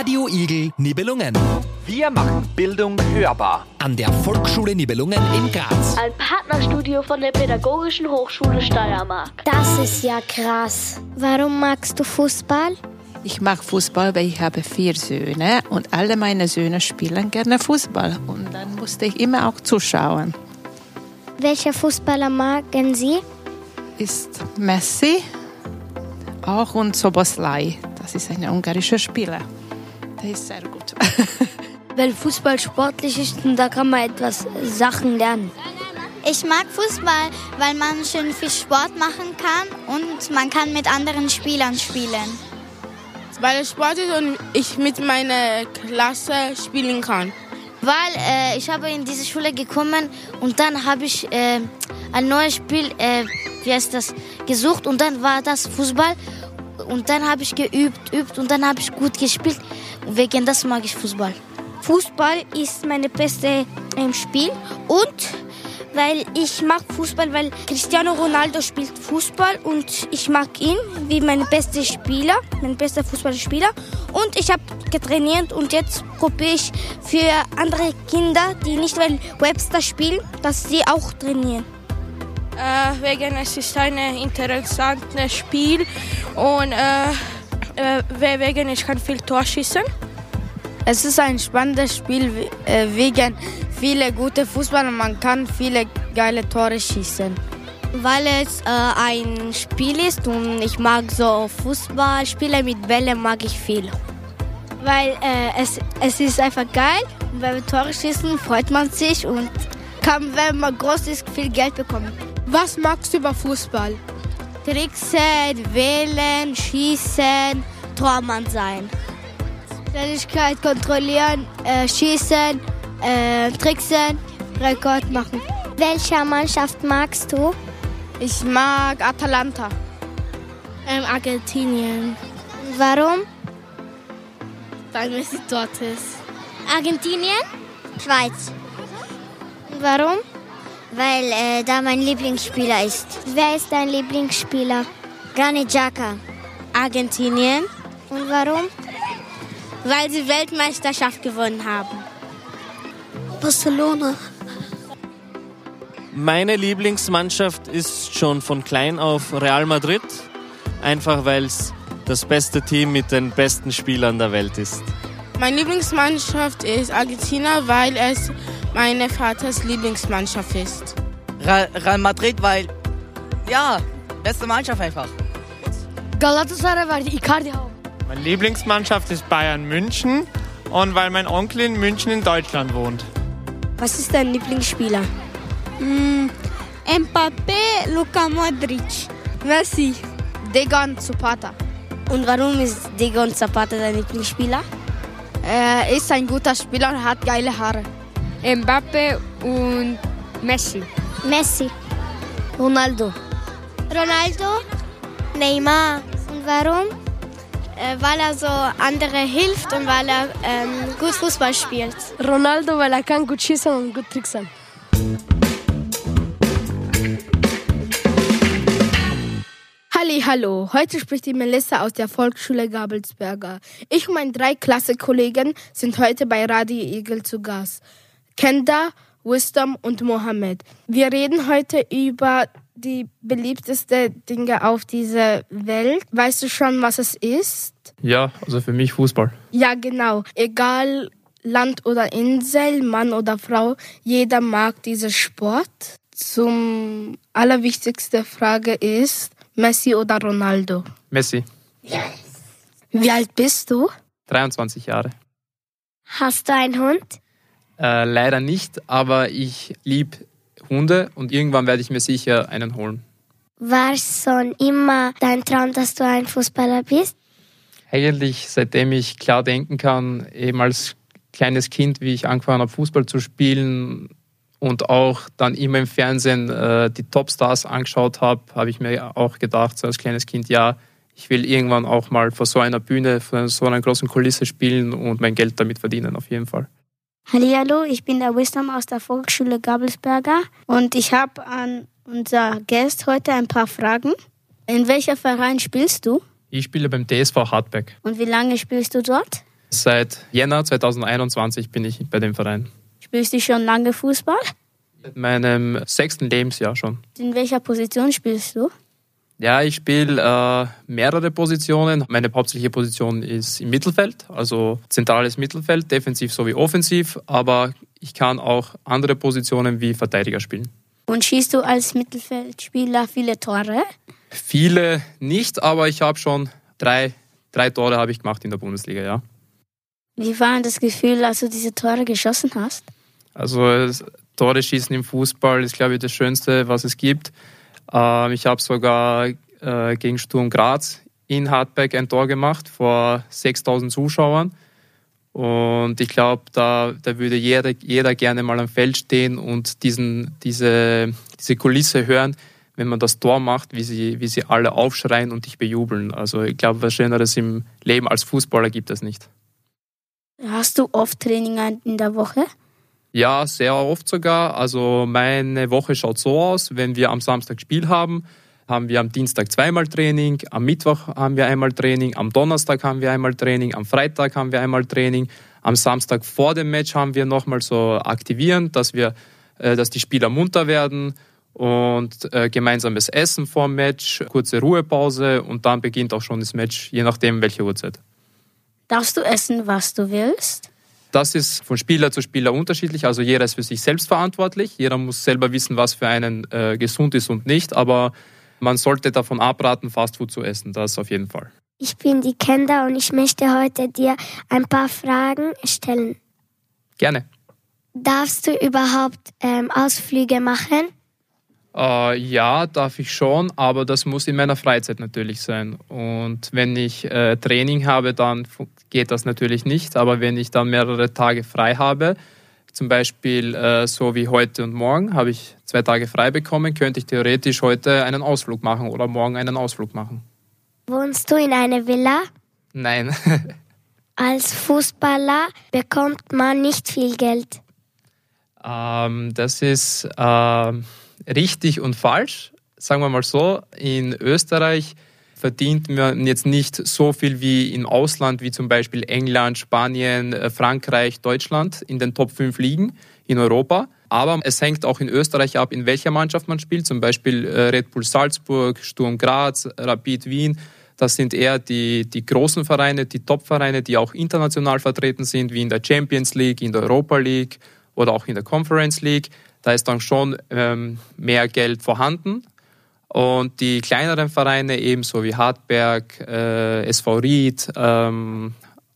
Radio Igel Nibelungen. Wir machen Bildung hörbar. An der Volksschule Nibelungen in Graz. Ein Partnerstudio von der Pädagogischen Hochschule Steiermark. Das ist ja krass. Warum magst du Fußball? Ich mag Fußball, weil ich habe vier Söhne und alle meine Söhne spielen gerne Fußball. Und dann musste ich immer auch zuschauen. Welcher Fußballer magen Sie? Ist Messi, auch und Soboslai. Das ist ein ungarischer Spieler. Der ist sehr gut. Weil Fußball sportlich ist und da kann man etwas Sachen lernen. Ich mag Fußball, weil man schön viel Sport machen kann und man kann mit anderen Spielern spielen. Weil es Sport ist und ich mit meiner Klasse spielen kann. Weil äh, ich habe in diese Schule gekommen und dann habe ich äh, ein neues Spiel, äh, wie heißt das, gesucht und dann war das Fußball und dann habe ich geübt, übt und dann habe ich gut gespielt. Wegen das mag ich Fußball. Fußball ist meine beste ähm, Spiel und weil ich mag Fußball, weil Cristiano Ronaldo spielt Fußball und ich mag ihn wie mein bester Spieler, mein bester Fußballspieler. Und ich habe getrainiert und jetzt probiere ich für andere Kinder, die nicht weil Webster spielen, dass sie auch trainieren. Äh, wegen es ist ein interessantes Spiel und äh, äh, wegen ich kann viel Tor schießen. Es ist ein spannendes Spiel äh, wegen viele gute Fußball und man kann viele geile Tore schießen. Weil es äh, ein Spiel ist und ich mag so Fußballspiele mit Bällen mag ich viel. Weil äh, es, es ist einfach geil und wenn wir Tore schießen, freut man sich und kann, wenn man groß ist, viel Geld bekommen. Was magst du über Fußball? Tricksen, wählen, schießen, Tormann sein. Schnelligkeit kontrollieren, äh, schießen, äh, tricksen, Rekord machen. Welcher Mannschaft magst du? Ich mag Atalanta. Ähm, Argentinien. Warum? Weil Messi dort ist. Argentinien? Schweiz. Warum? Weil äh, da mein Lieblingsspieler ist. Wer ist dein Lieblingsspieler? Granit Xhaka. Argentinien. Und warum? Weil sie Weltmeisterschaft gewonnen haben. Barcelona. Meine Lieblingsmannschaft ist schon von klein auf Real Madrid, einfach weil es das beste Team mit den besten Spielern der Welt ist. Meine Lieblingsmannschaft ist Argentina, weil es meine Vaters Lieblingsmannschaft ist. Real, Real Madrid, weil ja, beste Mannschaft einfach. Galatasaray, weil die Icardi haben. Meine Lieblingsmannschaft ist Bayern München und weil mein Onkel in München in Deutschland wohnt. Was ist dein Lieblingsspieler? Mm, Mbappé, Luka Modric. Messi. Degon Zapata. Und warum ist Degon Zapata dein Lieblingsspieler? Er ist ein guter Spieler und hat geile Haare. Mbappé und Messi. Messi. Ronaldo. Ronaldo. Neymar. Und warum? Äh, weil er so andere hilft und weil er ähm, gut Fußball spielt. Ronaldo, weil er kann gut schießen und gut tricksen. Halli, hallo. Heute spricht die Melissa aus der Volksschule Gabelsberger. Ich und meine drei Klassenkollegen sind heute bei Radio Eagle zu Gast. Kenda, Wisdom und Mohammed. Wir reden heute über die beliebtesten Dinge auf dieser Welt. Weißt du schon, was es ist? Ja, also für mich Fußball. Ja, genau. Egal Land oder Insel, Mann oder Frau, jeder mag diesen Sport. Zum allerwichtigste Frage ist Messi oder Ronaldo? Messi. Yes. Wie alt bist du? 23 Jahre. Hast du einen Hund? Äh, leider nicht, aber ich liebe Hunde und irgendwann werde ich mir sicher einen holen. War es schon immer dein Traum, dass du ein Fußballer bist? Eigentlich seitdem ich klar denken kann, eben als kleines Kind, wie ich angefangen habe, Fußball zu spielen und auch dann immer im Fernsehen äh, die Topstars angeschaut habe, habe ich mir auch gedacht, so als kleines Kind, ja, ich will irgendwann auch mal vor so einer Bühne, vor so einer großen Kulisse spielen und mein Geld damit verdienen, auf jeden Fall. Hallihallo, ich bin der Wisdom aus der Volksschule Gabelsberger und ich habe an unser Gast heute ein paar Fragen. In welcher Verein spielst du? Ich spiele beim TSV Hartberg. Und wie lange spielst du dort? Seit Jänner 2021 bin ich bei dem Verein. Spielst du schon lange Fußball? In meinem sechsten Lebensjahr schon. In welcher Position spielst du? Ja, ich spiele äh, mehrere Positionen. Meine hauptsächliche Position ist im Mittelfeld, also zentrales Mittelfeld, defensiv sowie offensiv, aber ich kann auch andere Positionen wie Verteidiger spielen. Und schießt du als Mittelfeldspieler viele Tore? Viele nicht, aber ich habe schon drei, drei Tore habe ich gemacht in der Bundesliga, ja. Wie war das Gefühl, als du diese Tore geschossen hast? Also Tore schießen im Fußball ist, glaube ich, das Schönste, was es gibt. Ähm, ich habe sogar äh, gegen Sturm Graz in Hartberg ein Tor gemacht vor 6000 Zuschauern. Und ich glaube, da, da würde jeder, jeder gerne mal am Feld stehen und diesen, diese, diese Kulisse hören, wenn man das Tor macht, wie sie, wie sie alle aufschreien und dich bejubeln. Also ich glaube, was Schöneres im Leben als Fußballer gibt es nicht. Hast du oft Training in der Woche? Ja, sehr oft sogar. Also meine Woche schaut so aus, wenn wir am Samstag Spiel haben, haben wir am Dienstag zweimal Training, am Mittwoch haben wir einmal Training, am Donnerstag haben wir einmal Training, am Freitag haben wir einmal Training, am Samstag vor dem Match haben wir nochmal so aktivieren, dass wir, äh, dass die Spieler munter werden und äh, gemeinsames Essen vor dem Match, kurze Ruhepause und dann beginnt auch schon das Match, je nachdem welche Uhrzeit. Darfst du essen, was du willst? Das ist von Spieler zu Spieler unterschiedlich. Also jeder ist für sich selbst verantwortlich. Jeder muss selber wissen, was für einen äh, gesund ist und nicht. Aber man sollte davon abraten, Fastfood zu essen. Das auf jeden Fall. Ich bin die Kenda und ich möchte heute dir ein paar Fragen stellen. Gerne. Darfst du überhaupt ähm, Ausflüge machen? Äh, ja, darf ich schon, aber das muss in meiner Freizeit natürlich sein. Und wenn ich äh, Training habe, dann geht das natürlich nicht. Aber wenn ich dann mehrere Tage frei habe, zum Beispiel äh, so wie heute und morgen, habe ich zwei Tage frei bekommen, könnte ich theoretisch heute einen Ausflug machen oder morgen einen Ausflug machen. Wohnst du in einer Villa? Nein. Als Fußballer bekommt man nicht viel Geld. Ähm, das ist äh, richtig und falsch. Sagen wir mal so, in Österreich verdient man jetzt nicht so viel wie im Ausland, wie zum Beispiel England, Spanien, äh, Frankreich, Deutschland in den Top 5 Ligen in Europa. Aber es hängt auch in Österreich ab, in welcher Mannschaft man spielt. Zum Beispiel äh, Red Bull Salzburg, Sturm Graz, Rapid Wien. Das sind eher die, die großen Vereine, die Top-Vereine, die auch international vertreten sind, wie in der Champions League, in der Europa League oder auch in der Conference League. Da ist dann schon ähm, mehr Geld vorhanden. Und die kleineren Vereine, ebenso wie Hartberg, äh, SV Ried, ähm,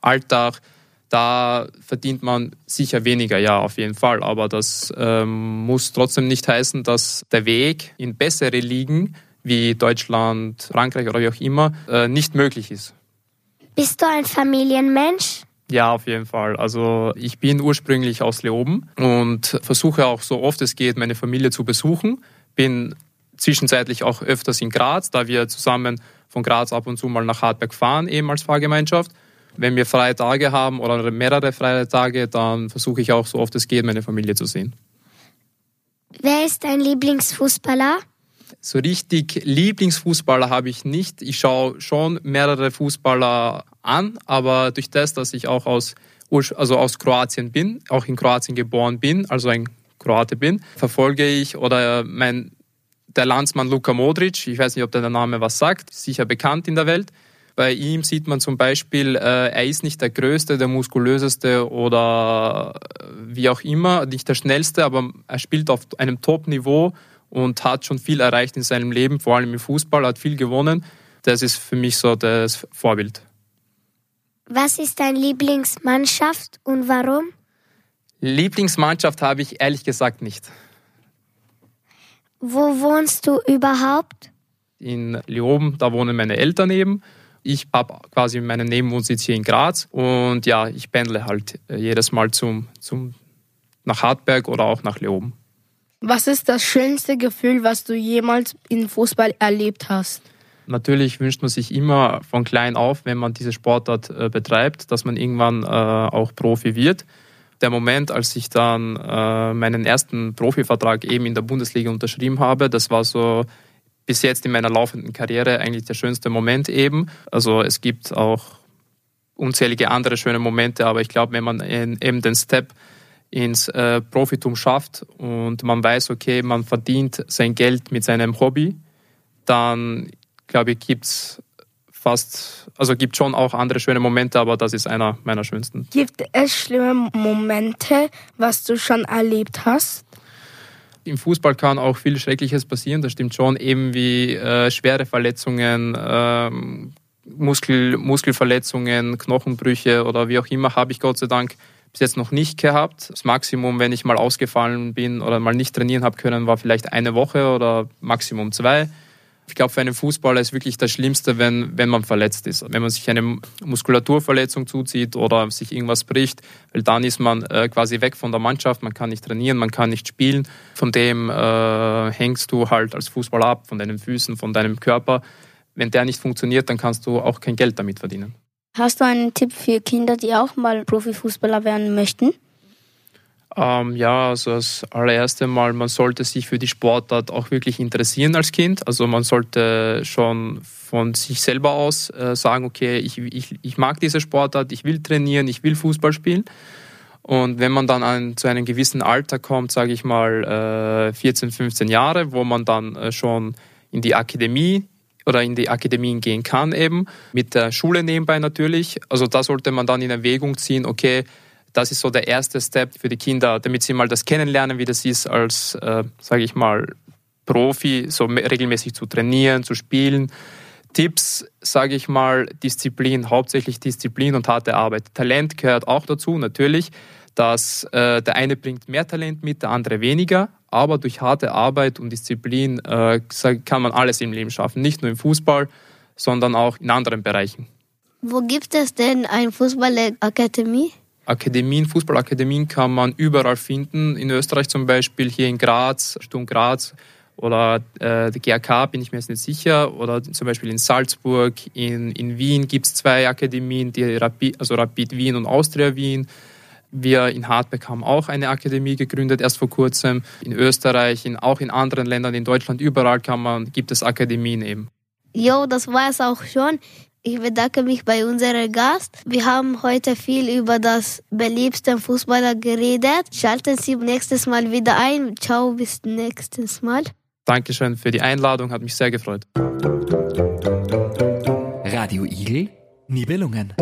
Altach, da verdient man sicher weniger, ja, auf jeden Fall. Aber das ähm, muss trotzdem nicht heißen, dass der Weg in bessere Ligen wie Deutschland, Frankreich oder wie auch immer äh, nicht möglich ist. Bist du ein Familienmensch? Ja, auf jeden Fall. Also ich bin ursprünglich aus Leoben und versuche auch so oft es geht, meine Familie zu besuchen. Bin zwischenzeitlich auch öfters in Graz, da wir zusammen von Graz ab und zu mal nach Hartberg fahren, eben als Fahrgemeinschaft. Wenn wir freie Tage haben oder mehrere freie Tage, dann versuche ich auch so oft es geht, meine Familie zu sehen. Wer ist dein Lieblingsfußballer? So richtig Lieblingsfußballer habe ich nicht. Ich schaue schon mehrere Fußballer an, aber durch das, dass ich auch aus, also aus Kroatien bin, auch in Kroatien geboren bin, also ein Kroate bin, verfolge ich oder mein der Landsmann Luka Modric, ich weiß nicht, ob der Name was sagt, sicher bekannt in der Welt. Bei ihm sieht man zum Beispiel, äh, er ist nicht der Größte, der Muskulöseste oder äh, wie auch immer, nicht der Schnellste, aber er spielt auf einem Top-Niveau und hat schon viel erreicht in seinem Leben, vor allem im Fußball, hat viel gewonnen. Das ist für mich so das Vorbild. Was ist deine Lieblingsmannschaft und warum? Lieblingsmannschaft habe ich ehrlich gesagt nicht. Wo wohnst du überhaupt? In Leoben, da wohnen meine Eltern eben. Ich habe quasi meinen Nebenwohnsitz hier in Graz und ja, ich pendle halt jedes Mal zum, zum, nach Hartberg oder auch nach Leoben. Was ist das schönste Gefühl, was du jemals im Fußball erlebt hast? Natürlich wünscht man sich immer von klein auf, wenn man diese Sportart äh, betreibt, dass man irgendwann äh, auch Profi wird der Moment, als ich dann äh, meinen ersten Profivertrag eben in der Bundesliga unterschrieben habe, das war so bis jetzt in meiner laufenden Karriere eigentlich der schönste Moment eben. Also es gibt auch unzählige andere schöne Momente, aber ich glaube, wenn man eben den Step ins äh, Profitum schafft und man weiß, okay, man verdient sein Geld mit seinem Hobby, dann glaube ich, gibt es fast, also gibt schon auch andere schöne Momente, aber das ist einer meiner schönsten. Gibt es schlimme Momente, was du schon erlebt hast? Im Fußball kann auch viel Schreckliches passieren, das stimmt schon, eben wie äh, schwere Verletzungen, ähm, Muskel, Muskelverletzungen, Knochenbrüche oder wie auch immer, habe ich Gott sei Dank bis jetzt noch nicht gehabt. Das Maximum, wenn ich mal ausgefallen bin oder mal nicht trainieren habe können, war vielleicht eine Woche oder Maximum zwei. Ich glaube, für einen Fußballer ist wirklich das Schlimmste, wenn, wenn man verletzt ist. Wenn man sich eine Muskulaturverletzung zuzieht oder sich irgendwas bricht, weil dann ist man äh, quasi weg von der Mannschaft, man kann nicht trainieren, man kann nicht spielen. Von dem äh, hängst du halt als Fußballer ab, von deinen Füßen, von deinem Körper. Wenn der nicht funktioniert, dann kannst du auch kein Geld damit verdienen. Hast du einen Tipp für Kinder, die auch mal Profifußballer werden möchten? Ähm, ja, also das allererste Mal, man sollte sich für die Sportart auch wirklich interessieren als Kind. Also man sollte schon von sich selber aus äh, sagen, okay, ich, ich, ich mag diese Sportart, ich will trainieren, ich will Fußball spielen. Und wenn man dann an, zu einem gewissen Alter kommt, sage ich mal äh, 14, 15 Jahre, wo man dann äh, schon in die Akademie oder in die Akademien gehen kann eben, mit der Schule nebenbei natürlich. Also da sollte man dann in Erwägung ziehen, okay, das ist so der erste Step für die Kinder, damit sie mal das kennenlernen, wie das ist, als, äh, sage ich mal, Profi, so regelmäßig zu trainieren, zu spielen. Tipps, sage ich mal, Disziplin, hauptsächlich Disziplin und harte Arbeit. Talent gehört auch dazu, natürlich, dass äh, der eine bringt mehr Talent mit, der andere weniger, aber durch harte Arbeit und Disziplin äh, kann man alles im Leben schaffen, nicht nur im Fußball, sondern auch in anderen Bereichen. Wo gibt es denn eine Fußballakademie? Akademien, Fußballakademien kann man überall finden. In Österreich zum Beispiel, hier in Graz, Sturm Graz oder äh, der GAK bin ich mir jetzt nicht sicher. Oder zum Beispiel in Salzburg, in, in Wien gibt es zwei Akademien, die Rapid, also Rapid Wien und Austria Wien. Wir in Hartberg haben auch eine Akademie gegründet, erst vor kurzem. In Österreich, in, auch in anderen Ländern, in Deutschland, überall kann man, gibt es Akademien eben. Jo, das war es auch schon. Ich bedanke mich bei unserem Gast. Wir haben heute viel über das beliebste Fußballer geredet. Schalten Sie nächstes Mal wieder ein. Ciao, bis nächstes Mal. Dankeschön für die Einladung, hat mich sehr gefreut. Radio Igel, Nibelungen.